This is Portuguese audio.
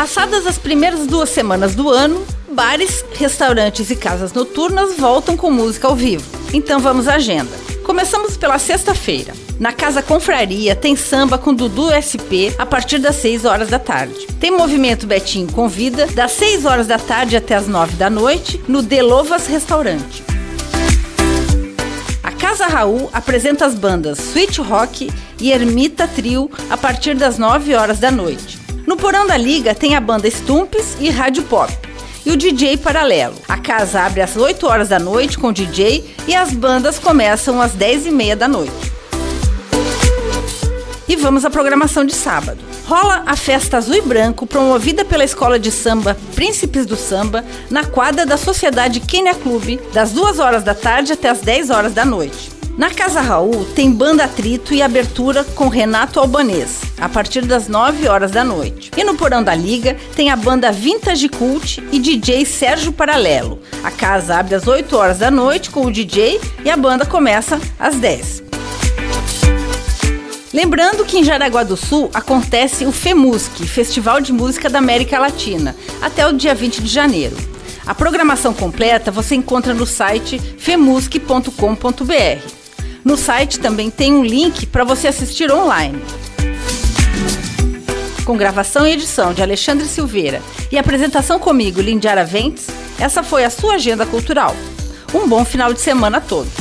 Passadas as primeiras duas semanas do ano, bares, restaurantes e casas noturnas voltam com música ao vivo. Então vamos à agenda. Começamos pela sexta-feira. Na Casa Confraria tem samba com Dudu SP a partir das 6 horas da tarde. Tem movimento Betinho Convida das 6 horas da tarde até as 9 da noite no Delovas Restaurante. A Casa Raul apresenta as bandas Sweet Rock e Ermita Trio a partir das 9 horas da noite. Porão da Liga tem a banda Stumps e Rádio Pop e o DJ Paralelo. A casa abre às 8 horas da noite com o DJ e as bandas começam às 10 e meia da noite. E vamos à programação de sábado. Rola a festa azul e branco promovida pela escola de samba Príncipes do Samba na quadra da Sociedade Kenya Clube, das 2 horas da tarde até as 10 horas da noite. Na Casa Raul tem banda atrito e abertura com Renato Albanês, a partir das 9 horas da noite. E no Porão da Liga tem a banda Vintage Cult e DJ Sérgio Paralelo. A casa abre às 8 horas da noite com o DJ e a banda começa às 10. Lembrando que em Jaraguá do Sul acontece o FEMUSC, Festival de Música da América Latina, até o dia 20 de janeiro. A programação completa você encontra no site femusc.com.br. No site também tem um link para você assistir online. Com gravação e edição de Alexandre Silveira e apresentação comigo, Lindiara Ventes, essa foi a sua agenda cultural. Um bom final de semana a todos.